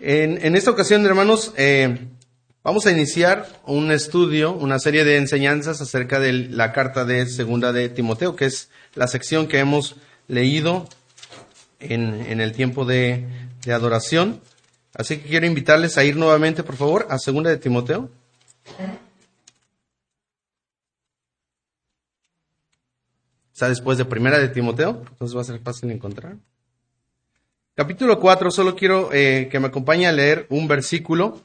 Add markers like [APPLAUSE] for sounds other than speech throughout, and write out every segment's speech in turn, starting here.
En, esta ocasión, hermanos, eh, vamos a iniciar un estudio, una serie de enseñanzas acerca de la carta de Segunda de Timoteo, que es la sección que hemos leído en, el tiempo de, de, adoración. Así que quiero invitarles a ir nuevamente, por favor, a Segunda de Timoteo. Está después de Primera de Timoteo, entonces va a ser fácil encontrar. Capítulo 4, solo quiero eh, que me acompañe a leer un versículo.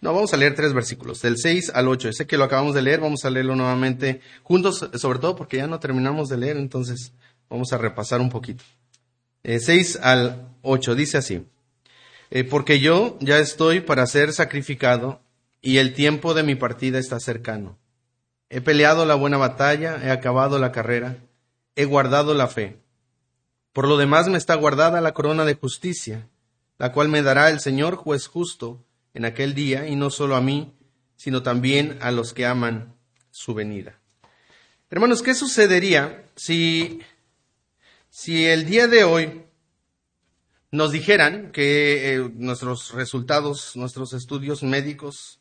No, vamos a leer tres versículos, del 6 al 8. Sé que lo acabamos de leer, vamos a leerlo nuevamente juntos, sobre todo porque ya no terminamos de leer, entonces vamos a repasar un poquito. 6 eh, al 8 dice así, eh, porque yo ya estoy para ser sacrificado y el tiempo de mi partida está cercano. He peleado la buena batalla, he acabado la carrera he guardado la fe. Por lo demás me está guardada la corona de justicia, la cual me dará el Señor juez justo en aquel día, y no solo a mí, sino también a los que aman su venida. Hermanos, ¿qué sucedería si, si el día de hoy nos dijeran que eh, nuestros resultados, nuestros estudios médicos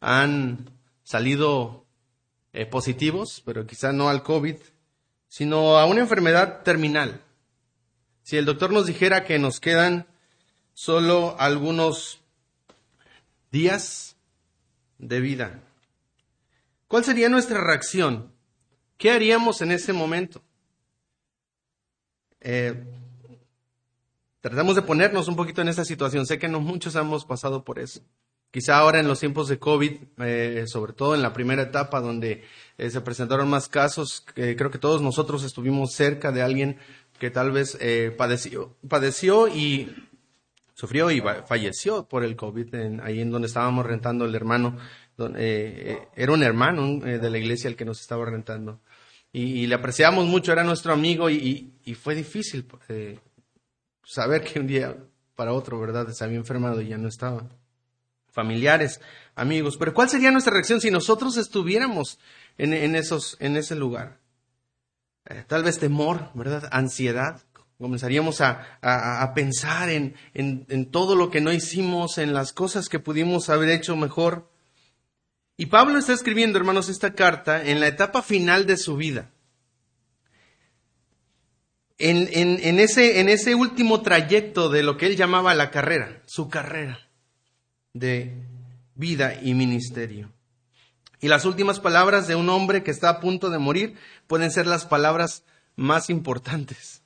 han salido eh, positivos, pero quizá no al COVID, sino a una enfermedad terminal. Si el doctor nos dijera que nos quedan solo algunos días de vida, ¿cuál sería nuestra reacción? ¿Qué haríamos en ese momento? Eh, tratamos de ponernos un poquito en esa situación. Sé que no muchos hemos pasado por eso. Quizá ahora en los tiempos de COVID, eh, sobre todo en la primera etapa donde eh, se presentaron más casos, creo que todos nosotros estuvimos cerca de alguien que tal vez eh, padeció, padeció y sufrió y falleció por el COVID, ahí en donde estábamos rentando el hermano, era un hermano de la iglesia el que nos estaba rentando. Y, le apreciamos mucho, era nuestro amigo y, y fue difícil saber que un día para otro, ¿verdad? Se había enfermado y ya no estaba familiares, amigos. Pero ¿cuál sería nuestra reacción si nosotros estuviéramos en, esos, en ese lugar? Eh, tal vez temor, ¿verdad? Ansiedad. Comenzaríamos a, pensar en, en, todo lo que no hicimos, en las cosas que pudimos haber hecho mejor. Y Pablo está escribiendo, hermanos, esta carta en la etapa final de su vida. En, en, ese, en ese último trayecto de lo que él llamaba la carrera, su carrera de vida y ministerio. Y las últimas palabras de un hombre que está a punto de morir pueden ser las palabras más importantes.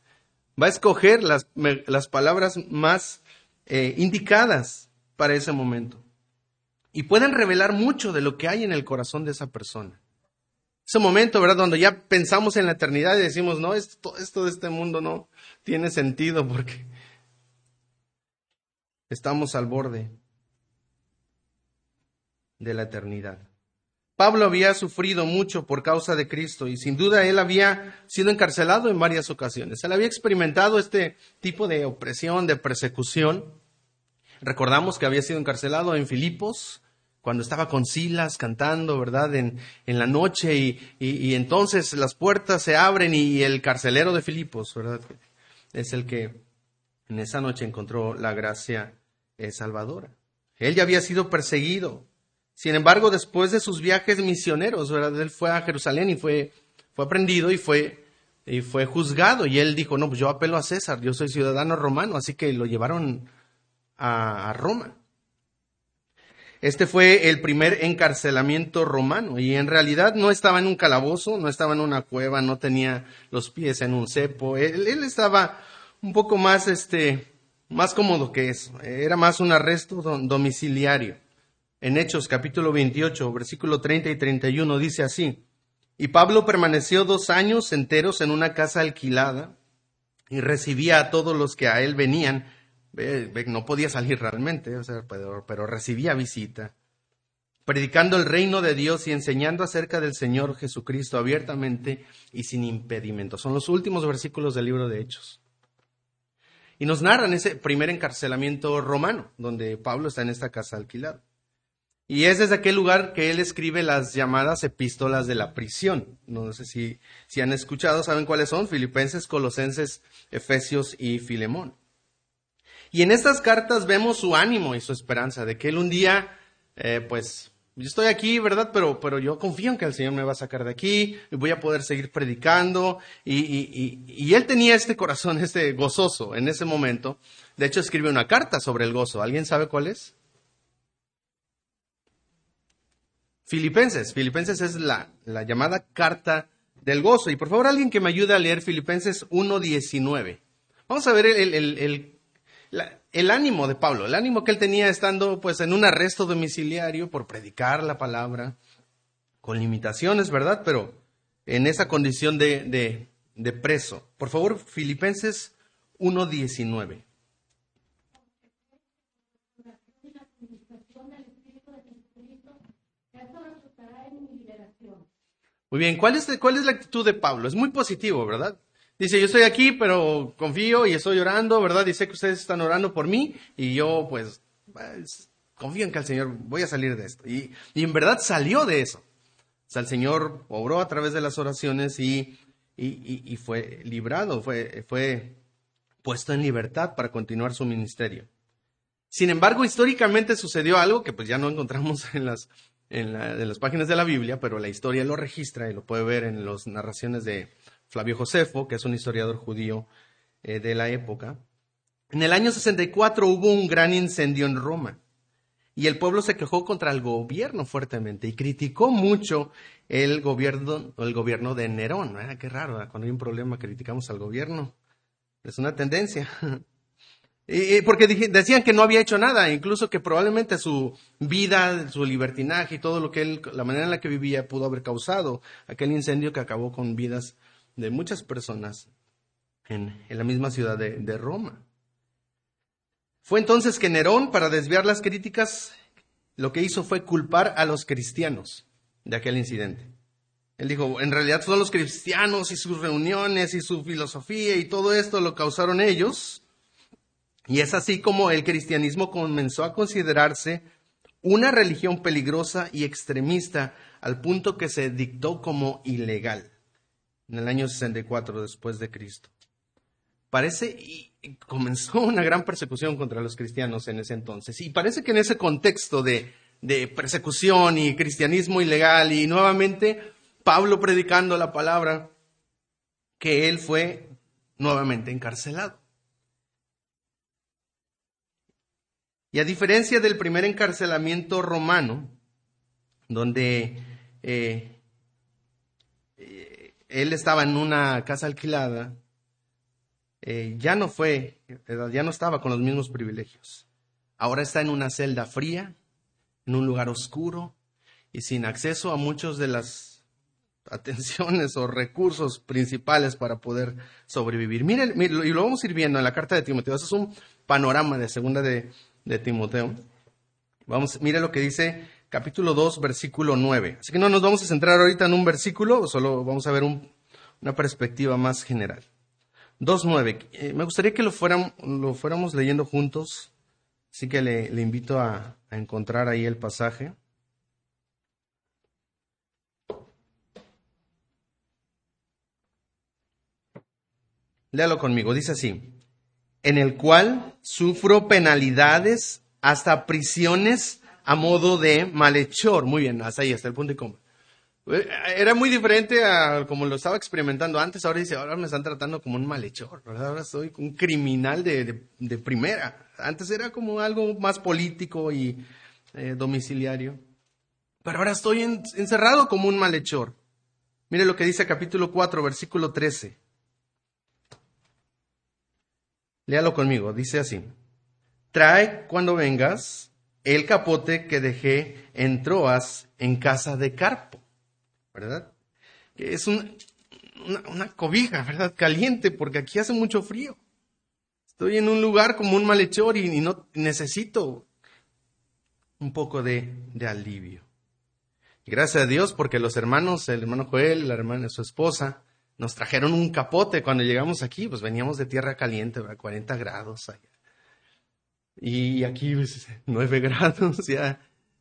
Va a escoger las, las palabras más eh, indicadas para ese momento. Y pueden revelar mucho de lo que hay en el corazón de esa persona. Ese momento, ¿verdad? Donde ya pensamos en la eternidad y decimos, no, esto, esto de este mundo no tiene sentido porque estamos al borde de la eternidad. Pablo había sufrido mucho por causa de Cristo y sin duda él había sido encarcelado en varias ocasiones. Él había experimentado este tipo de opresión, de persecución. Recordamos que había sido encarcelado en Filipos cuando estaba con Silas cantando, ¿verdad? En, en la noche y, y, entonces las puertas se abren y el carcelero de Filipos, ¿verdad? Es el que en esa noche encontró la gracia salvadora. Él ya había sido perseguido, sin embargo, después de sus viajes misioneros. Él fue a Jerusalén y fue, fue aprendido y fue, y fue juzgado. Y él dijo, no, pues yo apelo a César, yo soy ciudadano romano, así que lo llevaron a, a Roma. Este fue el primer encarcelamiento romano y en realidad no estaba en un calabozo, no estaba en una cueva, no tenía los pies en un cepo. Él, él estaba un poco más, este, más cómodo que eso. Era más un arresto domiciliario en Hechos capítulo 28, versículo 30 y 31 dice así, y Pablo permaneció dos años enteros en una casa alquilada y recibía a todos los que a él venían, no podía salir realmente, pero, pero recibía visita, predicando el reino de Dios y enseñando acerca del Señor Jesucristo abiertamente y sin impedimento. Son los últimos versículos del libro de Hechos. Y nos narran ese primer encarcelamiento romano, donde Pablo está en esta casa alquilada. Y es desde aquel lugar que él escribe las llamadas epístolas de la prisión. No sé si, si han escuchado, saben cuáles son, Filipenses, Colosenses, Efesios y Filemón. Y en estas cartas vemos su ánimo y su esperanza de que él un día, eh, pues, yo estoy aquí, ¿verdad? Pero, pero yo confío en que el Señor me va a sacar de aquí y voy a poder seguir predicando. Y, y, y, y él tenía este corazón, [LAUGHS] este gozoso en ese momento. De hecho, escribe una carta sobre el gozo. ¿Alguien sabe cuál es? Filipenses. Filipenses es la, la llamada carta del gozo. Y por favor, alguien que me ayude a leer Filipenses 1.19. Vamos a ver el, el, el, el, ánimo de Pablo, el ánimo que él tenía estando pues en un arresto domiciliario por predicar la palabra, con limitaciones, ¿verdad? Pero en esa condición de, de, de preso. Por favor, Filipenses 1.19. Muy bien, ¿cuál es, ¿cuál es la actitud de Pablo? Es muy positivo, ¿verdad? Dice, yo estoy aquí, pero confío y estoy orando, ¿verdad? Dice que ustedes están orando por mí y yo pues, pues confío en que el Señor voy a salir de esto. Y, en verdad salió de eso. O sea, el Señor obró a través de las oraciones y fue librado, fue, fue puesto en libertad para continuar su ministerio. Sin embargo, históricamente sucedió algo que pues ya no encontramos [LAUGHS] en las en, las páginas de la Biblia, pero la historia lo registra y lo puede ver en las narraciones de Flavio Josefo, que es un historiador judío eh, de la época. En el año 64 hubo un gran incendio en Roma y el pueblo se quejó contra el gobierno fuertemente y criticó mucho el gobierno, el gobierno de Nerón. Qué raro, cuando hay un problema criticamos al gobierno. Es una tendencia. [LAUGHS] porque decían que no había hecho nada, incluso que probablemente su vida, su libertinaje y todo lo que él, la manera en la que vivía pudo haber causado aquel incendio que acabó con vidas de muchas personas en, la misma ciudad de, de Roma. Fue entonces que Nerón, para desviar las críticas, lo que hizo fue culpar a los cristianos de aquel incidente. Él dijo, en realidad son los cristianos y sus reuniones y su filosofía y todo esto lo causaron ellos y es así como el cristianismo comenzó a considerarse una religión peligrosa y extremista al punto que se dictó como ilegal en el año 64 después de Cristo. Parece y comenzó una gran persecución contra los cristianos en ese entonces. Y parece que en ese contexto de, de persecución y cristianismo ilegal y nuevamente Pablo predicando la palabra, que él fue nuevamente encarcelado. Y a diferencia del primer encarcelamiento romano, donde eh, eh, él estaba en una casa alquilada, eh, ya no fue, ya no estaba con los mismos privilegios. Ahora está en una celda fría, en un lugar oscuro y sin acceso a muchos de las atenciones o recursos principales para poder sobrevivir. Miren, y lo vamos a ir viendo en la carta de Timoteo. Eso es un panorama de segunda de, de Timoteo. Vamos, mire lo que dice capítulo 2, versículo 9. Así que no nos vamos a centrar ahorita en un versículo, solo vamos a ver una perspectiva más general. 2.9. Eh, me gustaría que lo, lo fuéramos leyendo juntos, así que le, invito a, a encontrar ahí el pasaje. Léalo conmigo, dice así en el cual sufro penalidades hasta prisiones a modo de malhechor. Muy bien, hasta ahí, hasta el punto y coma. Eh, era muy diferente a como lo estaba experimentando antes. Ahora dice, ahora me están tratando como un malhechor, ¿verdad? Ahora soy un criminal de, de, primera. Antes era como algo más político y eh, domiciliario. Pero ahora estoy encerrado como un malhechor. Mire lo que dice capítulo 4, versículo 13. Léalo conmigo, dice así. Trae cuando vengas el capote que dejé en Troas en casa de Carpo, ¿verdad? Es una, una, cobija, ¿verdad? Caliente, porque aquí hace mucho frío. Estoy en un lugar como un malhechor y, no necesito un poco de, de alivio. gracias a Dios porque los hermanos, el hermano Joel, la hermana, su esposa, nos trajeron un capote cuando llegamos aquí, pues veníamos de tierra caliente, a 40 grados allá. Y aquí pues, [LAUGHS] 9 grados [LAUGHS] ya.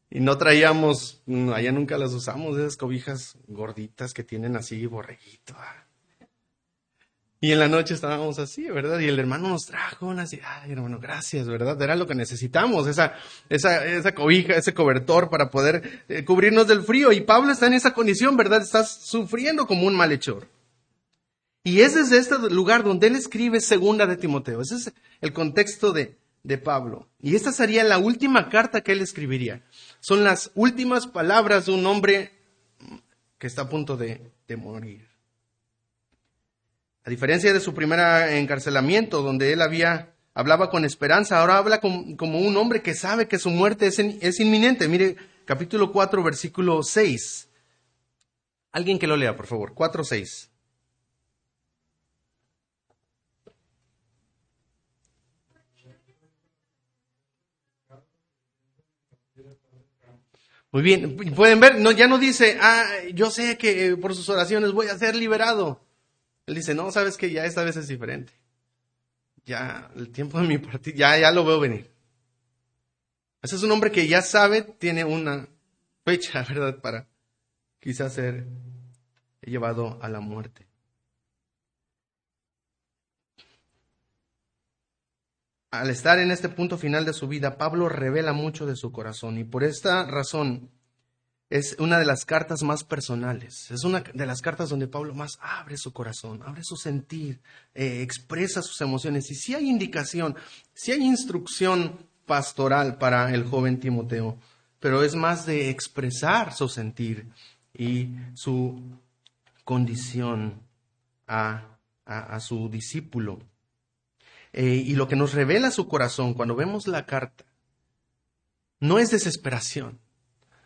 Y no traíamos, allá nunca las usamos, esas cobijas gorditas que tienen así borreguito. Y en la noche estábamos así, ¿verdad? Y el hermano nos trajo una así, ay hermano, gracias, ¿verdad? Era lo que necesitamos, esa, esa, esa cobija, ese cobertor para poder eh, cubrirnos del frío. Y Pablo está en esa condición, ¿verdad? Está sufriendo como un malhechor. Y es desde este lugar donde él escribe segunda de Timoteo. Ese es el contexto de, de Pablo. Y esta sería la última carta que él escribiría. Son las últimas palabras de un hombre que está a punto de, de morir. A diferencia de su primer encarcelamiento, donde él había hablaba con esperanza, ahora habla como un hombre que sabe que su muerte es, es, inminente. Mire, capítulo 4, versículo 6. Alguien que lo lea, por favor. 4, 6. Muy bien, pueden ver, no, ya no dice, ah, yo sé que por sus oraciones voy a ser liberado. Él dice, no, sabes que ya esta vez es diferente. Ya, el tiempo de mi partida, ya, ya lo veo venir. Ese es un hombre que ya sabe, tiene una fecha, [LAUGHS] ¿verdad?, para quizás ser llevado a la muerte. Al estar en este punto final de su vida, Pablo revela mucho de su corazón y por esta razón es una de las cartas más personales, es una de las cartas donde Pablo más abre su corazón, abre su sentir, eh, expresa sus emociones. Y si hay indicación, si hay instrucción pastoral para el joven Timoteo, pero es más de expresar su sentir y su condición a, su discípulo. Eh, y lo que nos revela su corazón cuando vemos la carta no es desesperación,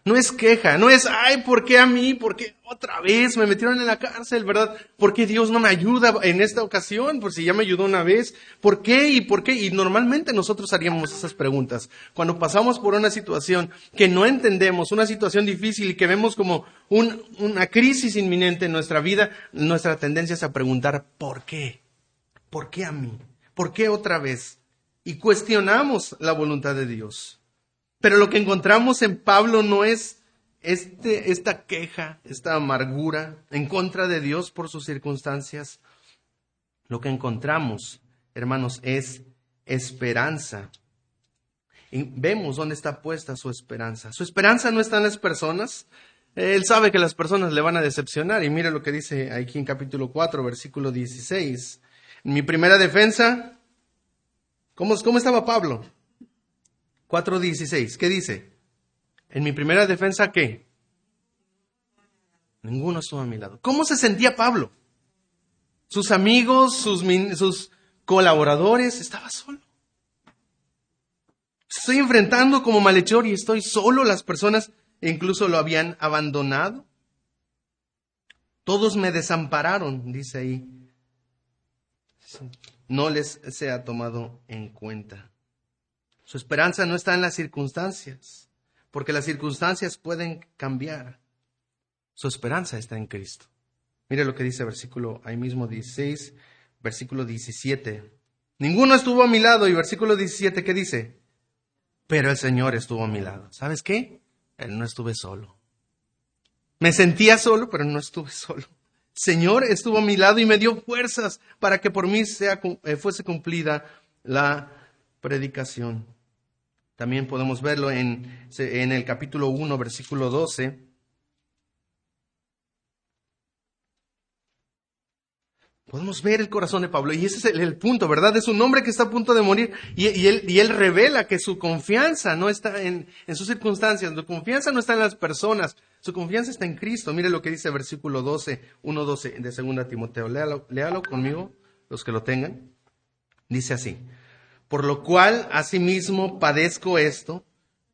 no es queja, no es, ay, ¿por qué a mí? ¿Por qué otra vez me metieron en la cárcel, verdad? ¿Por qué Dios no me ayuda en esta ocasión? Por si ya me ayudó una vez. ¿Por qué? ¿Y por qué? Y normalmente nosotros haríamos esas preguntas. Cuando pasamos por una situación que no entendemos, una situación difícil y que vemos como una crisis inminente en nuestra vida, nuestra tendencia es a preguntar, ¿por qué? ¿Por qué a mí? ¿Por qué otra vez? Y cuestionamos la voluntad de Dios. Pero lo que encontramos en Pablo no es este, esta queja, esta amargura en contra de Dios por sus circunstancias. Lo que encontramos, hermanos, es esperanza. Y vemos dónde está puesta su esperanza. Su esperanza no está en las personas. Él sabe que las personas le van a decepcionar. Y mire lo que dice aquí en capítulo 4, versículo 16. En mi primera defensa, ¿cómo, estaba Pablo? 4.16. ¿Qué dice? En mi primera defensa, ¿qué? Ninguno estuvo a mi lado. ¿Cómo se sentía Pablo? Sus amigos, sus, sus colaboradores, estaba solo. Estoy enfrentando como malhechor y estoy solo. Las personas incluso lo habían abandonado. Todos me desampararon, dice ahí. No les se ha tomado en cuenta. Su esperanza no está en las circunstancias, porque las circunstancias pueden cambiar. Su esperanza está en Cristo. Mire lo que dice versículo ahí mismo 16, versículo 17. Ninguno estuvo a mi lado y versículo 17, ¿qué dice? Pero el Señor estuvo a mi lado. ¿Sabes qué? Él no estuve solo. Me sentía solo, pero no estuve [LAUGHS] solo. Señor estuvo a mi lado y me dio fuerzas para que por mí sea, eh, fuese cumplida la predicación. También podemos verlo en, en el capítulo 1, versículo 12. Podemos ver el corazón de Pablo y ese es el, punto, ¿verdad? Es un hombre que está a punto de morir y, él, revela que su confianza no está en, sus circunstancias, su confianza no está en las personas, su confianza está en Cristo. Mire lo que dice versículo 12, 1.12 de 2 Timoteo. Léalo, léalo conmigo, los que lo tengan. Dice así, por lo cual asimismo padezco esto,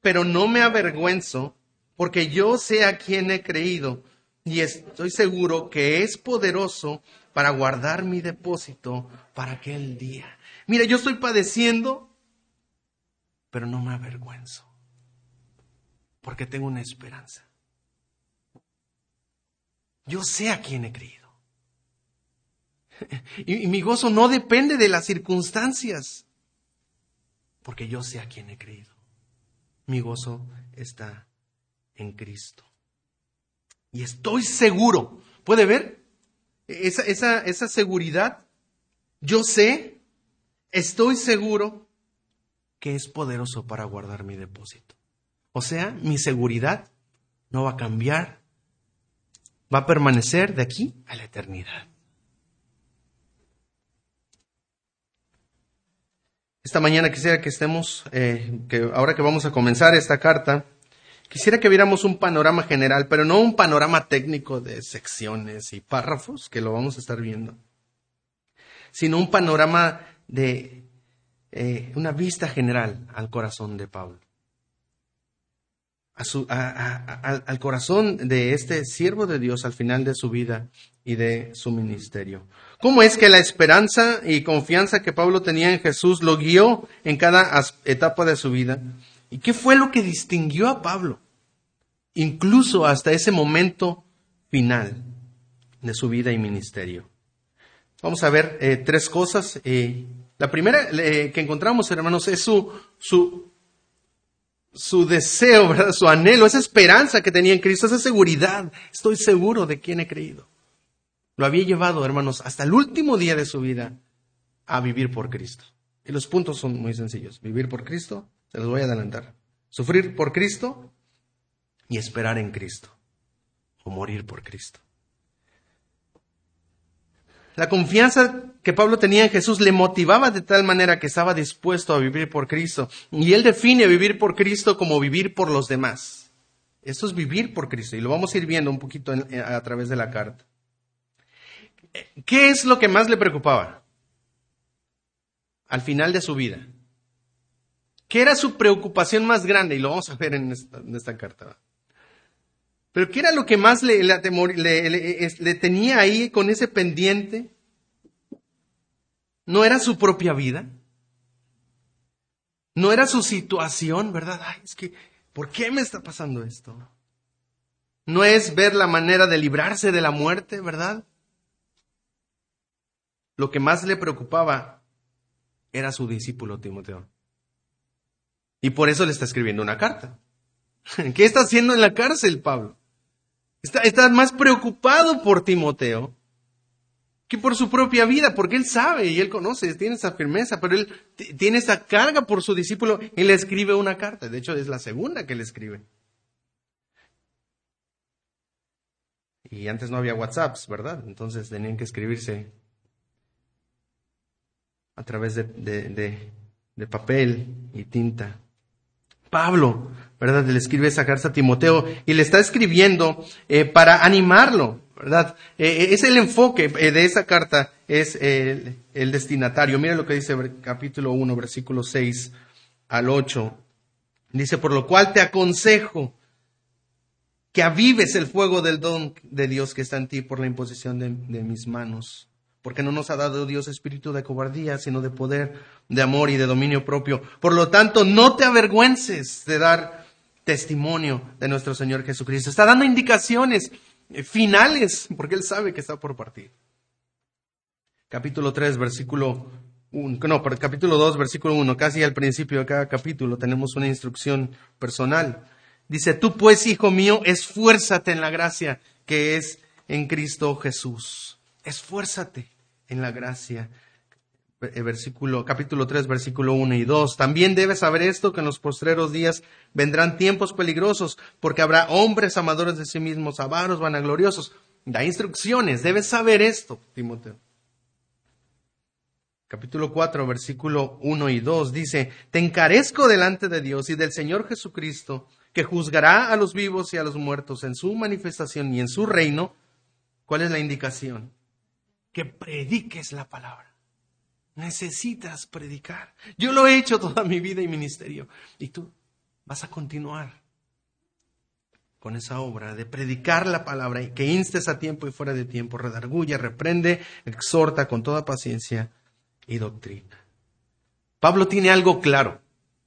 pero no me avergüenzo, porque yo sé a quién he creído y estoy seguro que es poderoso para guardar mi depósito para aquel día. Mira, yo estoy padeciendo, pero no me avergüenzo, porque tengo una esperanza. Yo sé a quién he creído. [LAUGHS] Y, mi gozo no depende de las circunstancias porque yo sé a quién he creído. Mi gozo está en Cristo. Y estoy seguro, ¿puede ver? Esa, esa, esa seguridad, yo sé, estoy seguro que es poderoso para guardar mi depósito. O sea, mi seguridad no va a cambiar, va a permanecer de aquí a la eternidad. Esta mañana quisiera que estemos, eh, que ahora que vamos a comenzar esta carta, quisiera que viéramos un panorama general, pero no un panorama técnico de secciones y párrafos, que lo vamos a estar viendo, sino un panorama de eh, una vista general al corazón de Pablo. al corazón de este siervo de Dios al final de su vida y de su ministerio. ¿Cómo es que la esperanza y confianza que Pablo tenía en Jesús lo guió en cada etapa de su vida? ¿Y qué fue lo que distinguió a Pablo? Incluso hasta ese momento final de su vida y ministerio. Vamos a ver eh, tres cosas. Eh, la primera eh, que encontramos, hermanos, es su, su, su deseo, ¿verdad? su anhelo, esa esperanza que tenía en Cristo, esa seguridad. Estoy seguro de quién he creído. Lo había llevado, hermanos, hasta el último día de su vida a vivir por Cristo. Y los puntos son muy sencillos. Vivir por Cristo, se los voy a adelantar. Sufrir por Cristo y esperar en Cristo. O morir por Cristo. La confianza que Pablo tenía en Jesús le motivaba de tal manera que estaba dispuesto a vivir por Cristo. Y él define vivir por Cristo como vivir por los demás. Esto es vivir por Cristo. Y lo vamos a ir viendo un poquito a través de la carta. ¿Qué es lo que más le preocupaba al final de su vida? ¿Qué era su preocupación más grande? Y lo vamos a ver en esta, carta. Pero ¿qué era lo que más le, tenía ahí con ese pendiente? ¿No era su propia vida? ¿No era su situación, verdad? Ay, es que, ¿por qué me está pasando esto? ¿No es ver la manera de librarse de la muerte, verdad? lo que más le preocupaba era su discípulo Timoteo. Y por eso le está escribiendo una carta. [LAUGHS] ¿Qué está haciendo en la cárcel, Pablo? Está, más preocupado por Timoteo que por su propia vida, porque él sabe y él conoce, tiene esa firmeza, pero él tiene esa carga por su discípulo y le escribe una carta. De hecho, es la segunda que le escribe. Y antes no había WhatsApps, ¿verdad? Entonces tenían que escribirse a través de, papel y tinta. Pablo, ¿verdad? Le escribe esa carta a Timoteo y le está escribiendo eh, para animarlo, ¿verdad? Eh, eh, es el enfoque de esa carta, es el, destinatario. Mira lo que dice capítulo 1, versículo 6 al 8. Dice, por lo cual te aconsejo que avives el fuego del don de Dios que está en ti por la imposición de mis manos porque no nos ha dado Dios espíritu de cobardía, sino de poder, de amor y de dominio propio. Por lo tanto, no te avergüences de dar testimonio de nuestro Señor Jesucristo. Está dando indicaciones finales, porque Él sabe que está por partir. Capítulo 3, versículo 1, no, capítulo 2, versículo 1, casi al principio de cada capítulo tenemos una instrucción personal. Dice, tú pues, hijo mío, esfuérzate en la gracia que es en Cristo Jesús. Esfuérzate en la gracia. Eh, versículo, capítulo 3, versículo 1 y 2. También debes saber esto, que en los postreros días vendrán tiempos peligrosos, porque habrá hombres amadores de sí mismos, avaros, vanagloriosos. Da instrucciones, debes saber esto, Timoteo. Capítulo 4, versículo 1 y 2 dice, Te encarezco delante de Dios y del Señor Jesucristo, que juzgará a los vivos y a los muertos en su manifestación y en su reino. ¿Cuál es la indicación? que prediques la palabra. Necesitas predicar. Yo lo he hecho toda mi vida y ministerio. Y tú vas a continuar con esa obra de predicar la palabra y que instes a tiempo y fuera de tiempo, redarguya, reprende, exhorta con toda paciencia y doctrina. Pablo tiene algo claro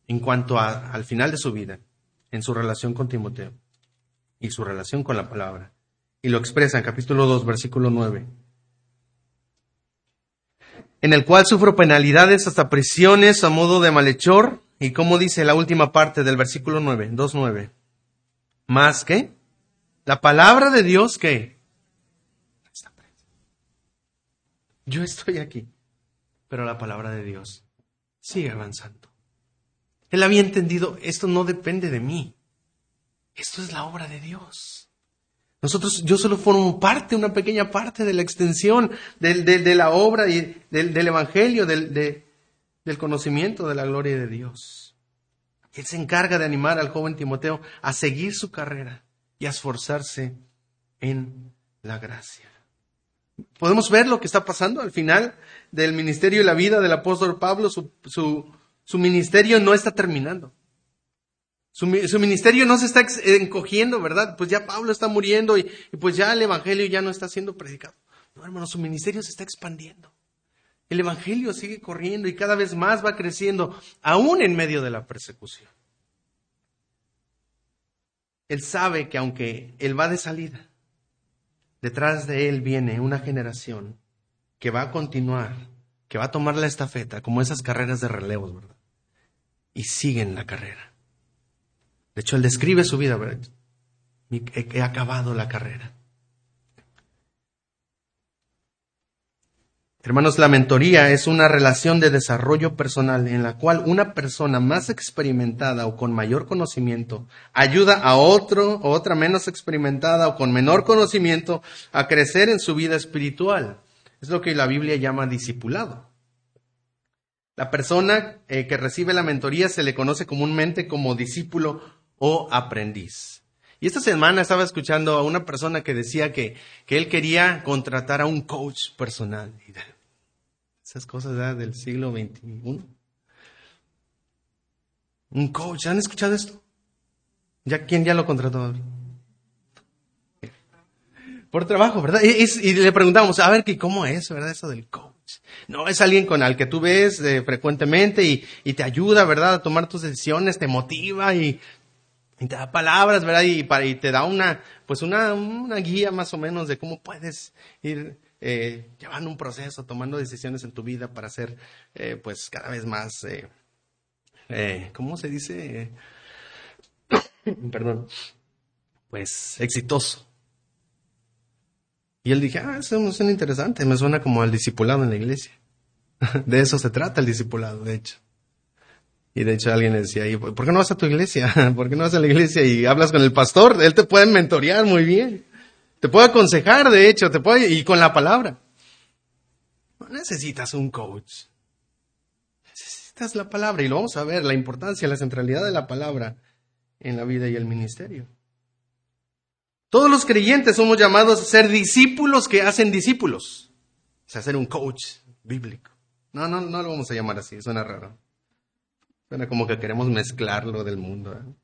en cuanto al final de su vida, en su relación con Timoteo y su relación con la palabra. Y lo expresa en capítulo 2, versículo 9 en el cual sufro penalidades hasta prisiones a modo de malhechor. Y como dice la última parte del versículo 9, 2.9. más que la palabra de Dios que yo estoy aquí, pero la palabra de Dios sigue avanzando. Él había entendido, esto no depende de mí, esto es la obra de Dios. Nosotros, yo solo formo parte, una pequeña parte de la extensión de, la obra y del, Evangelio, del, conocimiento de la gloria de Dios. Él se encarga de animar al joven Timoteo a seguir su carrera y a esforzarse en la gracia. Podemos ver lo que está pasando al final del ministerio y la vida del apóstol Pablo. Su, ministerio no está terminando. Su, ministerio no se está encogiendo, ¿verdad? Pues ya Pablo está muriendo y, y, pues ya el Evangelio ya no está siendo predicado. No, hermano, su ministerio se está expandiendo. El Evangelio sigue corriendo y cada vez más va creciendo, aún en medio de la persecución. Él sabe que aunque Él va de salida, detrás de Él viene una generación que va a continuar, que va a tomar la estafeta, como esas carreras de relevos, ¿verdad? Y siguen la carrera. De hecho, Él describe su vida. He acabado la carrera. Hermanos, la mentoría es una relación de desarrollo personal en la cual una persona más experimentada o con mayor conocimiento ayuda a otro o otra menos experimentada o con menor conocimiento a crecer en su vida espiritual. Es lo que la Biblia llama discipulado. La persona eh, que recibe la mentoría se le conoce comúnmente como discípulo o aprendiz. Y esta semana estaba escuchando a una persona que decía que, que él quería contratar a un coach personal esas cosas del siglo XXI. Un coach, ¿han escuchado esto? ¿Ya quién ya lo contrató? Por trabajo, ¿verdad? Y, le preguntamos, a ver, ¿cómo es, verdad, eso del coach? No, es alguien con el que tú ves eh, frecuentemente y, te ayuda, ¿verdad?, a tomar tus decisiones, te motiva y, te da palabras, ¿verdad? Y, para, y te da una, pues una, una guía más o menos de cómo puedes ir eh, llevando un proceso, tomando decisiones en tu vida para ser eh, pues cada vez más, eh, eh ¿cómo se dice? [COUGHS] Perdón, pues exitoso. Y él dije, ah, eso suena interesante, me suena como al discipulado en la iglesia. [LAUGHS] De eso se trata el discipulado, de hecho. Y de hecho alguien decía, ¿por qué no vas a tu iglesia? [LAUGHS] ¿Por qué no vas a la iglesia y hablas con el pastor? Él te puede mentorear muy bien. Te puede aconsejar, de hecho, te puede, y con la palabra. No necesitas un coach. Necesitas la palabra. Y lo vamos a ver, la importancia, la centralidad de la palabra en la vida y el ministerio. Todos los creyentes somos llamados a ser discípulos que hacen discípulos. O sea, ser un coach bíblico. No, no, no lo vamos a llamar así, suena raro. Como que queremos mezclarlo del mundo. ¿eh?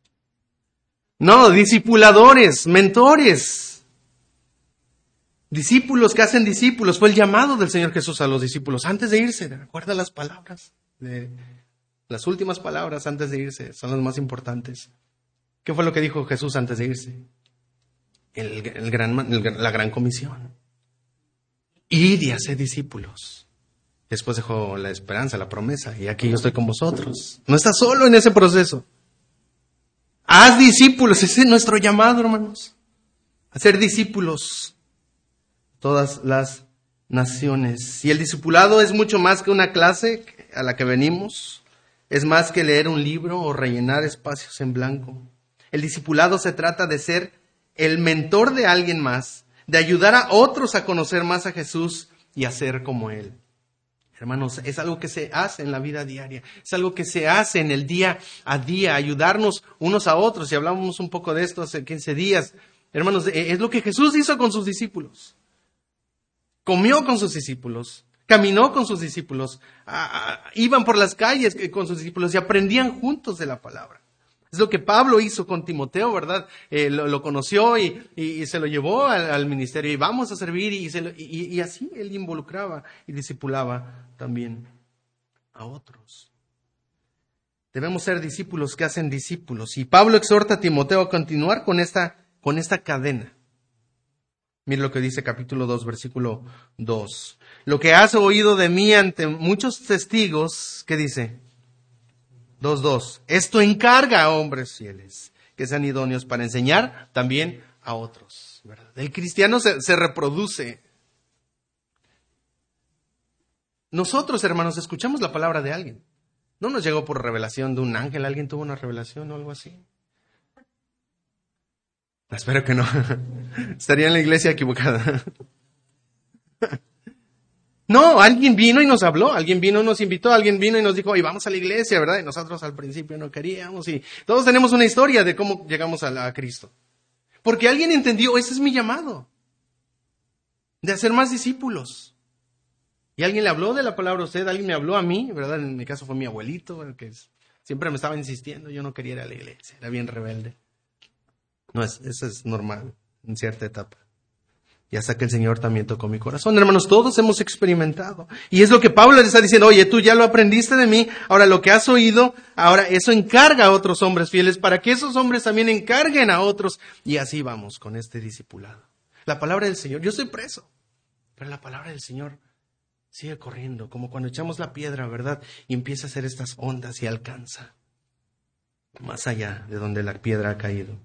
No, discipuladores, mentores. Discípulos que hacen discípulos. Fue el llamado del Señor Jesús a los discípulos antes de irse. Recuerda las palabras. las últimas palabras antes de irse son las más importantes. ¿Qué fue lo que dijo Jesús antes de irse? La gran comisión. Ir y hacer discípulos. Después dejó la esperanza, la promesa. Y aquí yo estoy con vosotros. No estás solo en ese proceso. Haz discípulos. Ese es nuestro llamado, hermanos. Hacer discípulos todas las naciones. Y el discipulado es mucho más que una clase a la que venimos, es más que leer un libro o rellenar espacios en blanco. El discipulado se trata de ser el mentor de alguien más, de ayudar a otros a conocer más a Jesús y a ser como Él. Hermanos, es algo que se hace en la vida diaria, es algo que se hace en el día a día, ayudarnos unos a otros. Y hablamos un poco de esto hace 15 días. Hermanos, es lo que Jesús hizo con sus discípulos comió con sus discípulos, caminó con sus discípulos, iban por las calles con sus discípulos y aprendían juntos de la palabra. Es lo que Pablo hizo con Timoteo, ¿verdad? Eh, lo, conoció y, se lo llevó al, ministerio y vamos a servir y, y, así él involucraba y discipulaba también a otros. Debemos ser discípulos que hacen discípulos. Y Pablo exhorta a Timoteo a continuar con esta, con esta cadena. Mire lo que dice capítulo 2, versículo 2. Lo que has oído de mí ante muchos testigos, ¿qué dice? 2.2. Esto encarga a hombres fieles, que sean idóneos para enseñar también a otros. El cristiano se, se reproduce. Nosotros, hermanos, escuchamos la palabra de alguien. No nos llegó por revelación de un ángel, alguien tuvo una revelación o algo así. Espero que no. [LAUGHS] Estaría en la iglesia equivocada. [LAUGHS] No, alguien vino y nos habló, alguien vino y nos invitó, alguien vino y nos dijo, oye, vamos a la iglesia, ¿verdad? Y nosotros al principio no queríamos y todos tenemos una historia de cómo llegamos a, Cristo. Porque alguien entendió, ese es mi llamado, de hacer más discípulos. Y alguien le habló de la palabra a usted, alguien me habló a mí, ¿verdad? En mi caso fue mi abuelito, el que siempre me estaba insistiendo, yo no quería ir a la iglesia, era bien rebelde. No, es, eso es normal en cierta etapa. Y hasta que el Señor también tocó mi corazón. Hermanos, todos hemos experimentado. Y es lo que Pablo le está diciendo, oye, tú ya lo aprendiste de mí, ahora lo que has oído, ahora eso encarga a otros hombres fieles para que esos hombres también encarguen a otros. Y así vamos con este discipulado. La palabra del Señor, yo estoy preso, pero la palabra del Señor sigue corriendo, como cuando echamos la piedra, ¿verdad? Y empieza a hacer estas ondas y alcanza más allá de donde la piedra ha caído.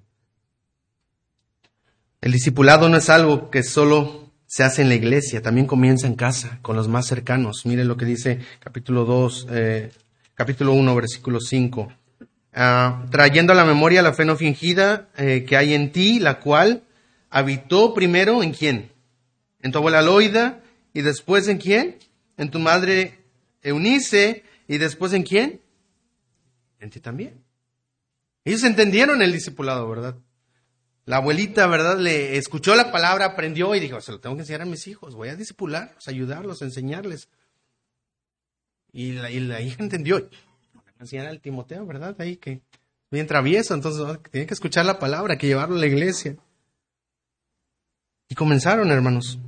El discipulado no es algo que solo se hace en la iglesia, también comienza en casa, con los más cercanos. Mire lo que dice capítulo 2, eh, capítulo 1, versículo 5. Ah, trayendo a la memoria la fe no fingida eh, que hay en ti, la cual habitó primero en quién? En tu abuela Loida, y después en quién? En tu madre Eunice, y después en quién? En ti también. Ellos entendieron el discipulado, ¿verdad? La abuelita, ¿verdad? Le escuchó la palabra, aprendió y dijo, se lo tengo que enseñar a mis hijos, voy a discipularlos, ayudarlos, enseñarles. Y la, [LAUGHS] hija entendió, enseñar al Timoteo, ¿verdad? Ahí que bien travieso, entonces tiene que escuchar la palabra, que llevarlo a la iglesia. Y comenzaron, hermanos,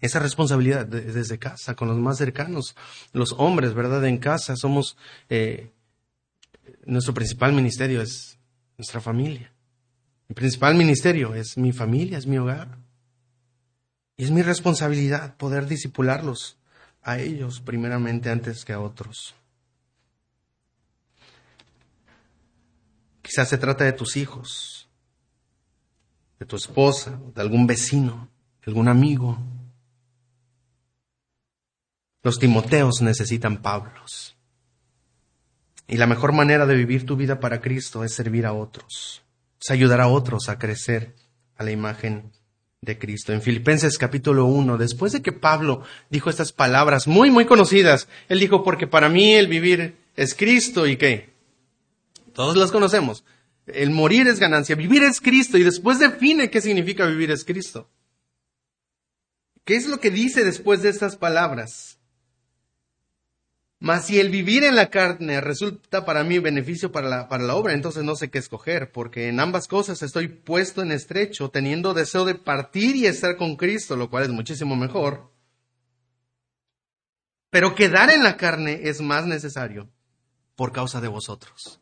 esa responsabilidad desde casa, con los más cercanos, los hombres, ¿verdad? En casa somos, eh, nuestro principal ministerio es nuestra familia. Mi principal ministerio es mi familia, es mi hogar. Y es mi responsabilidad poder disipularlos a ellos primeramente antes que a otros. Quizás se trata de tus hijos, de tu esposa, de algún vecino, de algún amigo. Los Timoteos necesitan Pablos. Y la mejor manera de vivir tu vida para Cristo es servir a otros es ayudar a otros a crecer a la imagen de Cristo. En Filipenses capítulo 1, después de que Pablo dijo estas palabras muy, muy conocidas, él dijo, porque para mí el vivir es Cristo y qué. Todos las conocemos. El morir es ganancia, vivir es Cristo y después define qué significa vivir es Cristo. ¿Qué es lo que dice después de estas palabras? Mas si el vivir en la carne resulta para mí beneficio para la, para la obra, entonces no sé qué escoger, porque en ambas cosas estoy puesto en estrecho, teniendo deseo de partir y estar con Cristo, lo cual es muchísimo mejor. Pero quedar en la carne es más necesario por causa de vosotros.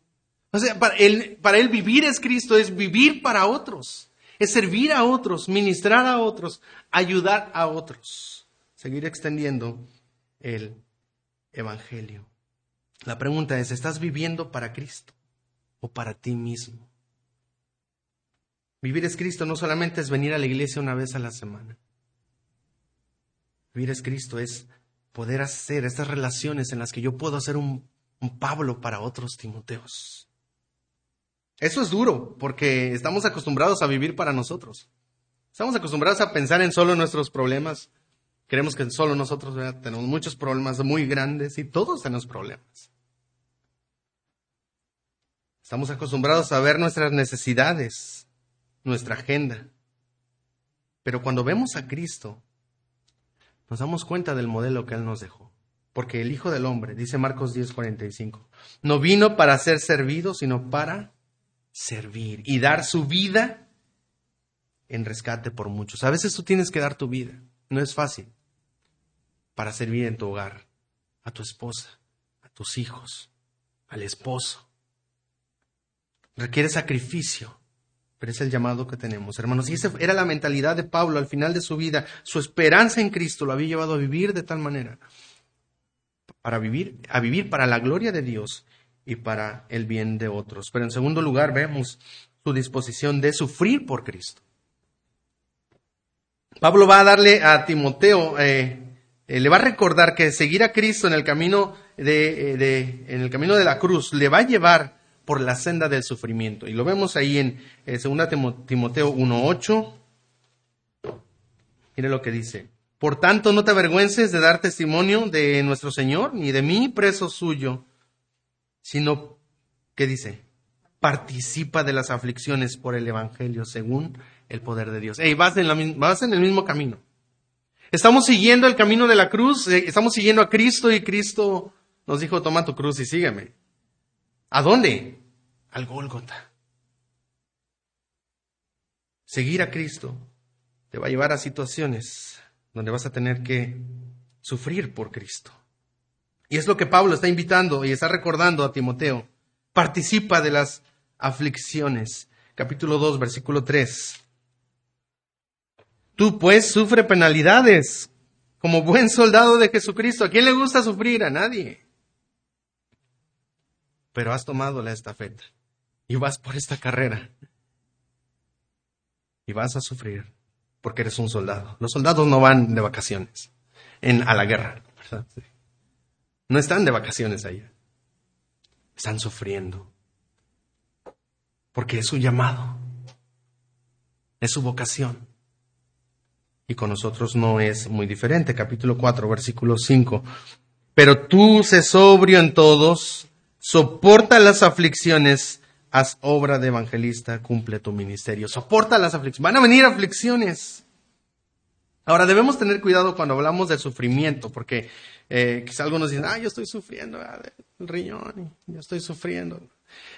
O sea, para él, para él vivir es Cristo, es vivir para otros, es servir a otros, ministrar a otros, ayudar a otros, seguir extendiendo el evangelio. La pregunta es, ¿estás viviendo para Cristo o para ti mismo? Vivir es Cristo no solamente es venir a la iglesia una vez a la semana. Vivir es Cristo es poder hacer estas relaciones en las que yo puedo hacer un, un Pablo para otros Timoteos. Eso es duro porque estamos acostumbrados a vivir para nosotros. Estamos acostumbrados a pensar en solo nuestros problemas, Creemos que solo nosotros tenemos muchos problemas muy grandes y todos tenemos problemas. Estamos acostumbrados a ver nuestras necesidades, nuestra agenda. Pero cuando vemos a Cristo, nos damos cuenta del modelo que Él nos dejó. Porque el Hijo del Hombre, dice Marcos 10:45, no vino para ser servido, sino para servir y dar su vida en rescate por muchos. A veces tú tienes que dar tu vida, no es fácil para servir en tu hogar, a tu esposa, a tus hijos, al esposo. Requiere sacrificio, pero es el llamado que tenemos, hermanos. Y esa era la mentalidad de Pablo al final de su vida. Su esperanza en Cristo lo había llevado a vivir de tal manera, para vivir, a vivir para la gloria de Dios y para el bien de otros. Pero en segundo lugar vemos su disposición de sufrir por Cristo. Pablo va a darle a Timoteo, eh, eh, le va a recordar que seguir a Cristo en el camino de, de, en el camino de la cruz le va a llevar por la senda del sufrimiento. Y lo vemos ahí en 2 Timoteo 1.8. Mire lo que dice. Por tanto, no te avergüences de dar testimonio de nuestro Señor, ni de mí, preso suyo, sino, ¿qué dice? Participa de las aflicciones por el Evangelio según el poder de Dios. Hey, vas en, la, vas en el mismo camino. Estamos siguiendo el camino de la cruz, eh, estamos siguiendo a Cristo y Cristo nos dijo, toma tu cruz y sígueme. ¿A dónde? Al Gólgota. Seguir a Cristo te va a llevar a situaciones donde vas a tener que sufrir por Cristo. Y es lo que Pablo está invitando y está recordando a Timoteo. Participa de las aflicciones. Capítulo 2, versículo 3. Tú pues sufre penalidades como buen soldado de Jesucristo. ¿A quién le gusta sufrir? A nadie. Pero has tomado la estafeta y vas por esta carrera. Y vas a sufrir porque eres un soldado. Los soldados no van de vacaciones en, a la guerra. No están de vacaciones allá. Están sufriendo. Porque es su llamado. Es su vocación. Y con nosotros no es muy diferente. Capítulo 4, versículo 5. Pero tú sé sobrio en todos, soporta las aflicciones, haz obra de evangelista, cumple tu ministerio. Soporta las aflicciones. Van a venir aflicciones. Ahora debemos tener cuidado cuando hablamos de sufrimiento, porque eh, quizá algunos dicen, ah, yo estoy sufriendo ah, el riñón, yo estoy sufriendo.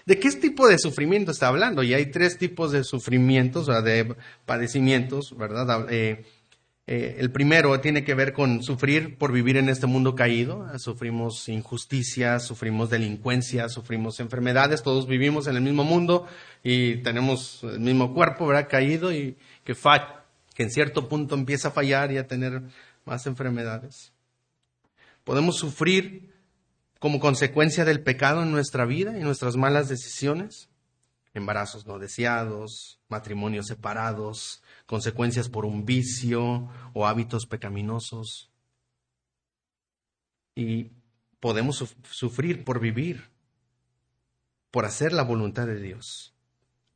¿De qué tipo de sufrimiento está hablando? Y hay tres tipos de sufrimientos, o de padecimientos, ¿verdad? Eh, eh, el primero tiene que ver con sufrir por vivir en este mundo caído. Sufrimos injusticias, sufrimos delincuencia, sufrimos enfermedades. Todos vivimos en el mismo mundo y tenemos el mismo cuerpo, ¿verdad? Caído y que, que en cierto punto empieza a fallar y a tener más enfermedades. Podemos sufrir como consecuencia del pecado en nuestra vida y nuestras malas decisiones. Embarazos no deseados, matrimonios separados, consecuencias por un vicio o hábitos pecaminosos. Y podemos sufrir por vivir, por hacer la voluntad de Dios.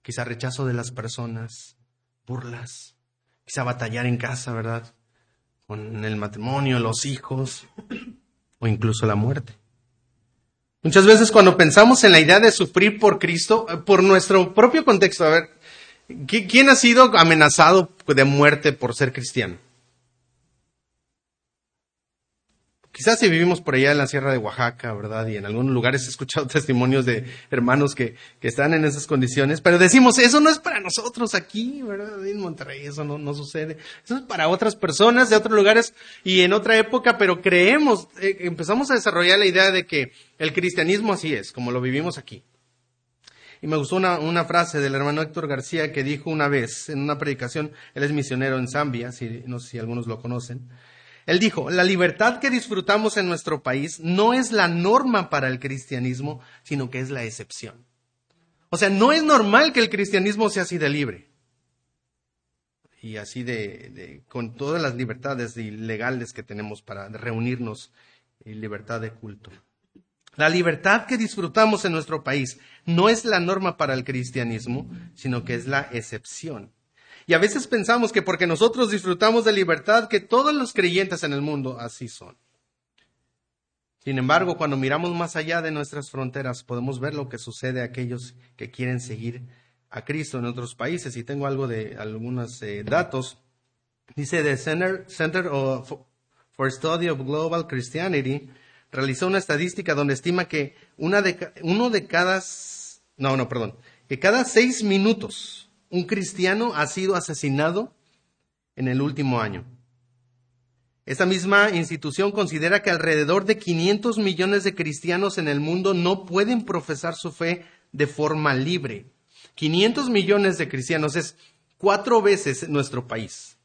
Quizá rechazo de las personas, burlas, quizá batallar en casa, ¿verdad? Con el matrimonio, los hijos o incluso la muerte. Muchas veces cuando pensamos en la idea de sufrir por Cristo, eh, por nuestro propio contexto, a ver, ¿Quién ha sido amenazado de muerte por ser cristiano? Quizás si vivimos por allá en la Sierra de Oaxaca, ¿verdad? Y en algunos lugares he escuchado [LAUGHS] testimonios de hermanos que, que están en esas condiciones, pero decimos, eso no es para nosotros aquí, ¿verdad? En Monterrey eso no, no sucede. Eso es para otras personas de otros lugares y en otra época, pero creemos, eh, empezamos a desarrollar la idea de que el cristianismo así es, como lo vivimos aquí. Y me gustó una, frase del hermano Héctor García que dijo una vez en una predicación, él es misionero en Zambia, si, no sé si algunos lo conocen. Él dijo, la libertad que disfrutamos en nuestro país no es la norma para el cristianismo, sino que es la excepción. O sea, no es normal que el cristianismo sea así de libre. Y así de, con todas las libertades legales que tenemos para reunirnos y libertad de culto. La libertad que disfrutamos en nuestro país no es la norma para el cristianismo, sino que es la excepción. Y a veces pensamos que porque nosotros disfrutamos de libertad, que todos los creyentes en el mundo así son. Sin embargo, cuando miramos más allá de nuestras fronteras, podemos ver lo que sucede a aquellos que quieren seguir a Cristo en otros países. Y tengo algo de algunos eh, datos. Dice The Center, Center for Study of Global Christianity realizó una estadística donde estima que uno de cada, no, no, perdón, que cada seis minutos un cristiano ha sido asesinado en el último año. Esta misma institución considera que alrededor de 500 millones de cristianos en el mundo no pueden profesar su fe de forma libre. 500 millones de cristianos es cuatro veces nuestro país.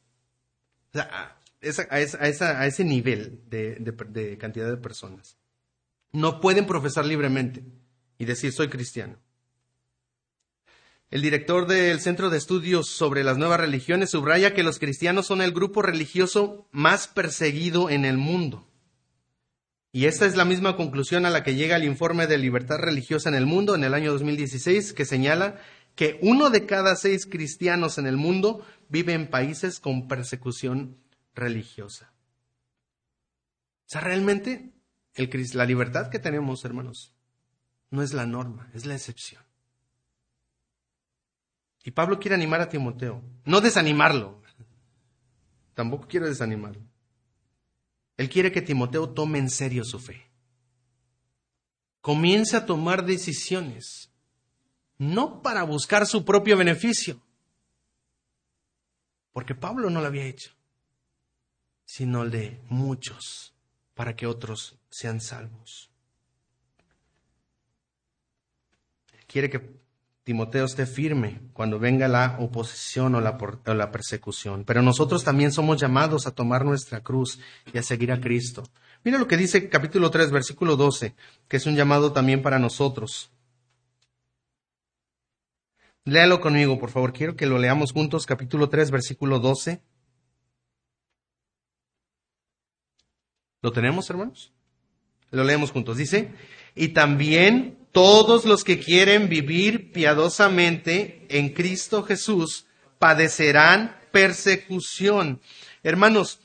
O sea, a, ese nivel de, cantidad de personas. No pueden profesar libremente y decir soy cristiano. El director del Centro de Estudios sobre las Nuevas Religiones subraya que los cristianos son el grupo religioso más perseguido en el mundo. Y esta es la misma conclusión a la que llega el informe de libertad religiosa en el mundo en el año 2016, que señala que uno de cada seis cristianos en el mundo vive en países con persecución religiosa. O sea, realmente la libertad que tenemos, hermanos, no es la norma, es la excepción. Y Pablo quiere animar a Timoteo, no desanimarlo. Tampoco quiero desanimarlo. Él quiere que Timoteo tome en serio su fe. Comience a tomar decisiones, no para buscar su propio beneficio, porque Pablo no lo había hecho, sino el de muchos, para que otros sean salvos. Quiere que Timoteo esté firme cuando venga la oposición o la, o la, persecución. Pero nosotros también somos llamados a tomar nuestra cruz y a seguir a Cristo. Mira lo que dice capítulo 3, versículo 12, que es un llamado también para nosotros. Léalo conmigo, por favor. Quiero que lo leamos juntos, capítulo 3, versículo 12. ¿Lo tenemos, hermanos? Lo leemos juntos. Dice, y también todos los que quieren vivir piadosamente en Cristo Jesús padecerán persecución. Hermanos,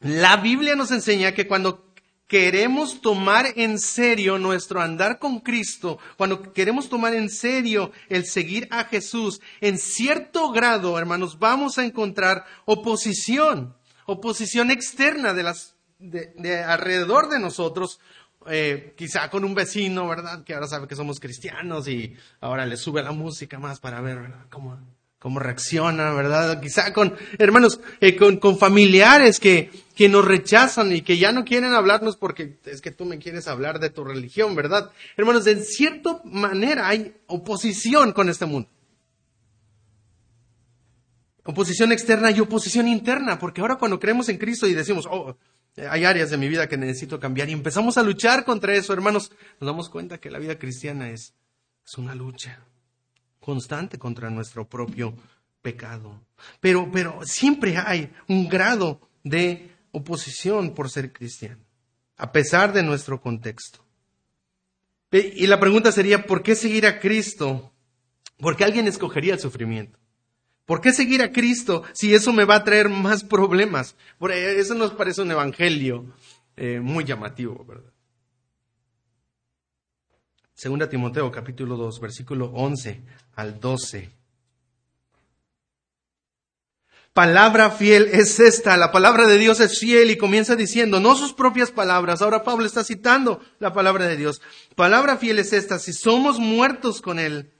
la Biblia nos enseña que cuando queremos tomar en serio nuestro andar con Cristo, cuando queremos tomar en serio el seguir a Jesús, en cierto grado, hermanos, vamos a encontrar oposición, oposición externa de las de, alrededor de nosotros, eh, quizá con un vecino, ¿verdad? Que ahora sabe que somos cristianos y ahora le sube la música más para ver cómo, cómo reacciona, ¿verdad? Quizá con, hermanos, eh, con, con, familiares que, que nos rechazan y que ya no quieren hablarnos porque es que tú me quieres hablar de tu religión, ¿verdad? Hermanos, en cierta manera hay oposición con este mundo. Oposición externa y oposición interna, porque ahora cuando creemos en Cristo y decimos, oh, hay áreas de mi vida que necesito cambiar y empezamos a luchar contra eso, hermanos. Nos damos cuenta que la vida cristiana es, es una lucha constante contra nuestro propio pecado. Pero, pero siempre hay un grado de oposición por ser cristiano, a pesar de nuestro contexto. Y la pregunta sería, ¿por qué seguir a Cristo? ¿Por qué alguien escogería el sufrimiento? ¿Por qué seguir a Cristo si eso me va a traer más problemas? Por eso nos parece un evangelio eh, muy llamativo, ¿verdad? Segunda Timoteo capítulo 2, versículo 11 al 12. Palabra fiel es esta, la palabra de Dios es fiel y comienza diciendo, no sus propias palabras, ahora Pablo está citando la palabra de Dios. Palabra fiel es esta, si somos muertos con Él,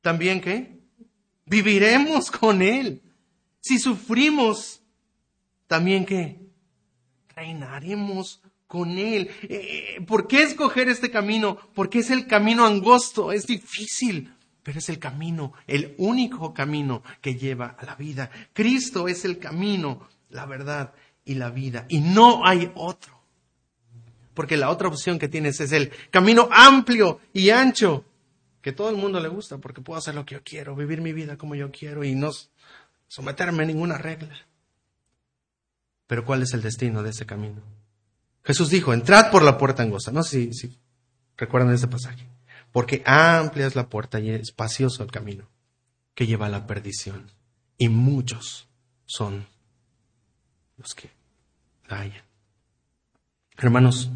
¿también qué? Viviremos con Él. Si sufrimos, también que reinaremos con Él. Eh, ¿Por qué escoger este camino? Porque es el camino angosto, es difícil, pero es el camino, el único camino que lleva a la vida. Cristo es el camino, la verdad y la vida, y no hay otro. Porque la otra opción que tienes es el camino amplio y ancho, que todo el mundo le gusta porque puedo hacer lo que yo quiero, vivir mi vida como yo quiero y no someterme a ninguna regla. Pero ¿cuál es el destino de ese camino? Jesús dijo, entrad por la puerta angosta. No sé si, recuerdan ese pasaje. Porque amplia es la puerta y espacioso el camino que lleva a la perdición. Y muchos son los que la hallan. Hermanos,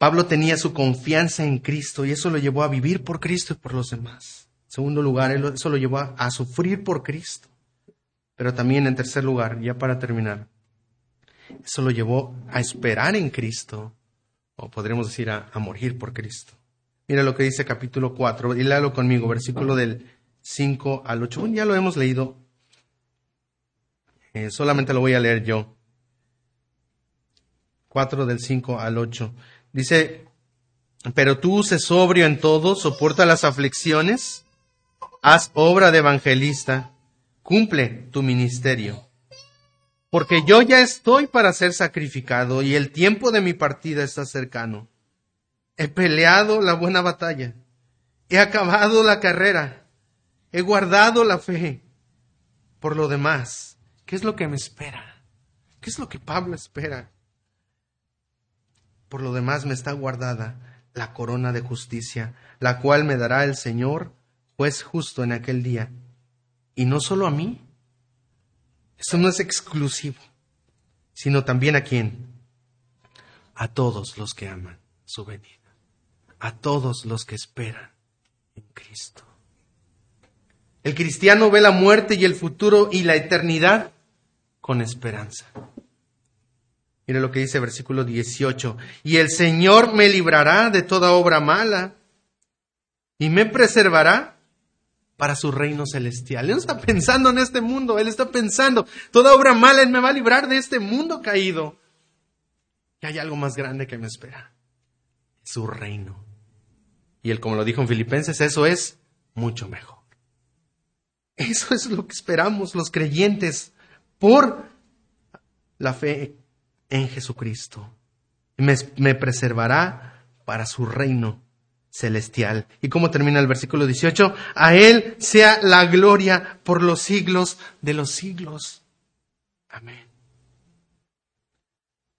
Pablo tenía su confianza en Cristo y eso lo llevó a vivir por Cristo y por los demás. En segundo lugar, eso lo llevó a, sufrir por Cristo. Pero también en tercer lugar, ya para terminar, eso lo llevó a esperar en Cristo, o podríamos decir a, morir por Cristo. Mira lo que dice capítulo 4, y léalo conmigo, versículo del 5 al 8. ya lo hemos leído, eh, solamente lo voy a leer yo. 4 del 5 al 8. Dice, pero tú sé sobrio en todo, soporta las aflicciones, haz obra de evangelista, cumple tu ministerio. Porque yo ya estoy para ser sacrificado y el tiempo de mi partida está cercano. He peleado la buena batalla he acabado la carrera, he guardado la fe. Por lo demás, ¿qué es lo que me espera? ¿Qué es lo que Pablo espera? Por lo demás me está guardada la corona de justicia, la cual me dará el Señor, juez justo en aquel día. Y no solo a mí, eso no es exclusivo, sino también a quién? A todos los que aman su venida, a todos los que esperan en Cristo. El cristiano ve la muerte y el futuro y la eternidad con esperanza. Mire lo que dice versículo 18. Y el Señor me librará de toda obra mala y me preservará para su reino celestial. Él no está pensando en este mundo, Él está pensando, toda obra mala, Él me va a librar de este mundo caído. Y hay algo más grande que me espera, su reino. Y Él, como lo dijo en Filipenses, eso es mucho mejor. Eso es lo que esperamos los creyentes por la fe en Jesucristo. Me, preservará para su reino celestial. ¿Y cómo termina el versículo 18? A Él sea la gloria por los siglos de los siglos. Amén.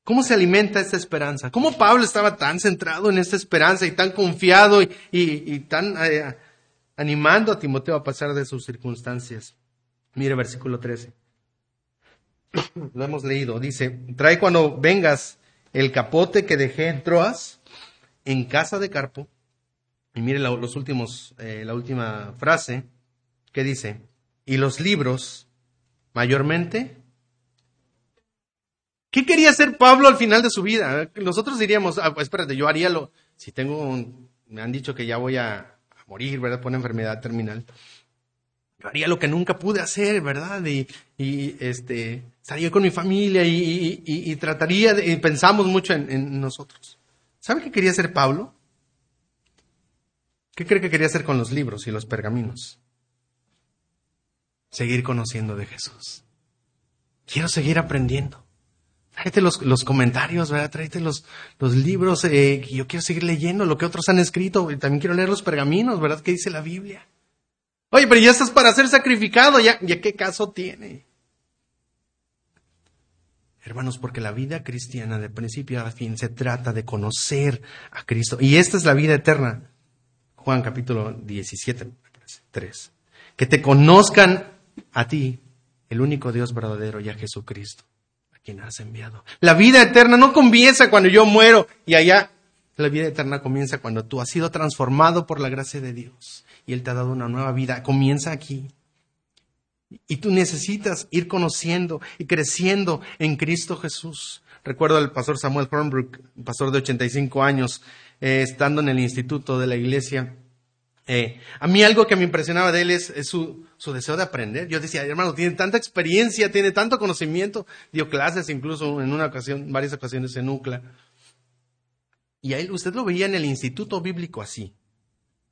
¿Cómo se alimenta esta esperanza? ¿Cómo Pablo estaba tan centrado en esta esperanza y tan confiado y, tan eh, animando a Timoteo a pasar de sus circunstancias. Mire versículo 13. [COUGHS] Lo hemos leído. Dice, trae cuando vengas el capote que dejé en Troas, en casa de Carpo. Y mire los últimos, eh, la última frase que dice, y los libros, mayormente, ¿qué quería hacer Pablo al final de su vida? Nosotros diríamos, ah, pues espérate, yo haría lo, si tengo un, me han dicho que ya voy a, morir, ¿verdad? Por una enfermedad terminal. Yo haría lo que nunca pude hacer, ¿verdad? Y este, estaría con mi familia y, trataría, de, y pensamos mucho en, nosotros. ¿Sabe qué quería hacer Pablo? ¿Qué cree que quería hacer con los libros y los pergaminos? Seguir conociendo de Jesús. Quiero seguir aprendiendo. Tráete los, los comentarios, ¿verdad? Tráete los, los libros. Eh, yo quiero seguir leyendo lo que otros han escrito. Y también quiero leer los pergaminos, ¿verdad? ¿Qué dice la Biblia? Oye, pero ya estás para ser sacrificado. ¿Ya, ¿ya qué caso tiene? Hermanos, porque la vida cristiana de principio a fin se trata de conocer a Cristo. Y esta es la vida eterna. Juan capítulo 17, 3. Que te conozcan a ti, el único Dios verdadero y a Jesucristo quien has enviado. La vida eterna no comienza cuando yo muero y allá. La vida eterna comienza cuando tú has sido transformado por la gracia de Dios y Él te ha dado una nueva vida. Comienza aquí. Y tú necesitas ir conociendo y creciendo en Cristo Jesús. Recuerdo al pastor Samuel Hornbrook, pastor de 85 años, eh, estando en el instituto de la iglesia, eh, a mí algo que me impresionaba de él es, su, deseo de aprender. Yo decía, hermano, tiene tanta experiencia, tiene tanto conocimiento, dio clases incluso en una ocasión, varias ocasiones en UCLA. Y a él, usted lo veía en el instituto bíblico así,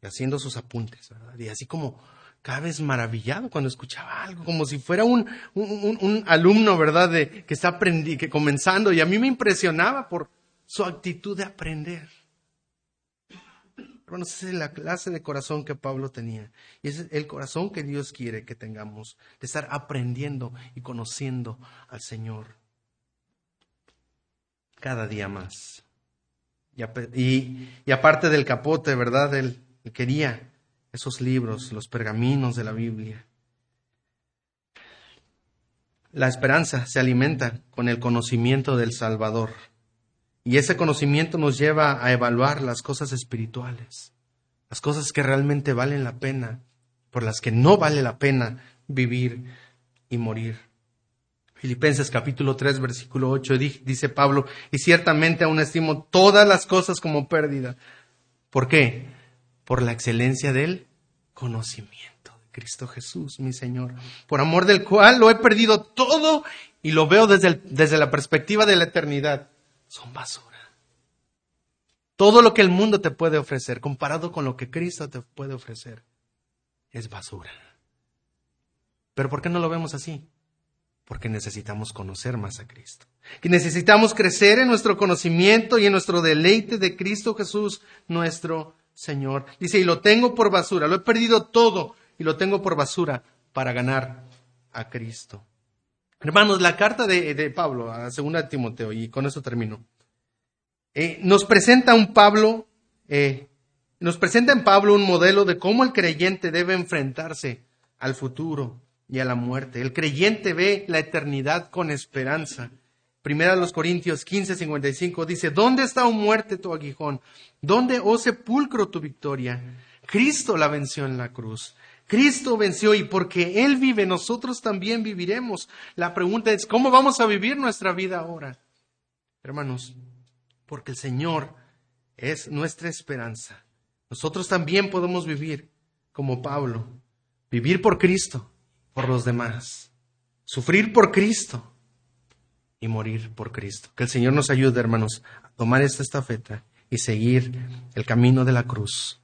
haciendo sus apuntes, ¿verdad? Y así como cada vez maravillado cuando escuchaba algo, como si fuera un, un, alumno, ¿verdad? Que está aprendiendo, que comenzando, y a mí me impresionaba por su actitud de aprender. Hermanos, esa es la clase de corazón que Pablo tenía. Y ese es el corazón que Dios quiere que tengamos, de estar aprendiendo y conociendo al Señor cada día más. Y, aparte del capote, ¿verdad? él quería esos libros, los pergaminos de la Biblia. La esperanza se alimenta con el conocimiento del Salvador. Y ese conocimiento nos lleva a evaluar las cosas espirituales, las cosas que realmente valen la pena, por las que no vale la pena vivir y morir. Filipenses capítulo 3 versículo 8 dice Pablo, y ciertamente aún estimo todas las cosas como pérdida. ¿Por qué? Por la excelencia del conocimiento de Cristo Jesús, mi Señor, por amor del cual lo he perdido todo y lo veo desde, desde la perspectiva de la eternidad son basura. Todo lo que el mundo te puede ofrecer, comparado con lo que Cristo te puede ofrecer, es basura. Pero ¿por qué no lo vemos así? Porque necesitamos conocer más a Cristo. Y necesitamos crecer en nuestro conocimiento y en nuestro deleite de Cristo Jesús, nuestro Señor. Dice, y lo tengo por basura, lo he perdido todo y lo tengo por basura para ganar a Cristo. Hermanos, la carta de, Pablo a segunda de Timoteo, y con eso termino, eh, nos presenta un Pablo, eh, nos presenta en Pablo un modelo de cómo el creyente debe enfrentarse al futuro y a la muerte. El creyente ve la eternidad con esperanza. Primera de los Corintios 15, 55 dice, ¿dónde está, oh muerte, tu aguijón? ¿Dónde, oh sepulcro, tu victoria? Cristo la venció en la cruz. Cristo venció y porque Él vive, nosotros también viviremos. La pregunta es, ¿cómo vamos a vivir nuestra vida ahora? Hermanos, porque el Señor es nuestra esperanza. Nosotros también podemos vivir como Pablo, vivir por Cristo, por los demás, sufrir por Cristo y morir por Cristo. Que el Señor nos ayude, hermanos, a tomar esta estafeta y seguir el camino de la cruz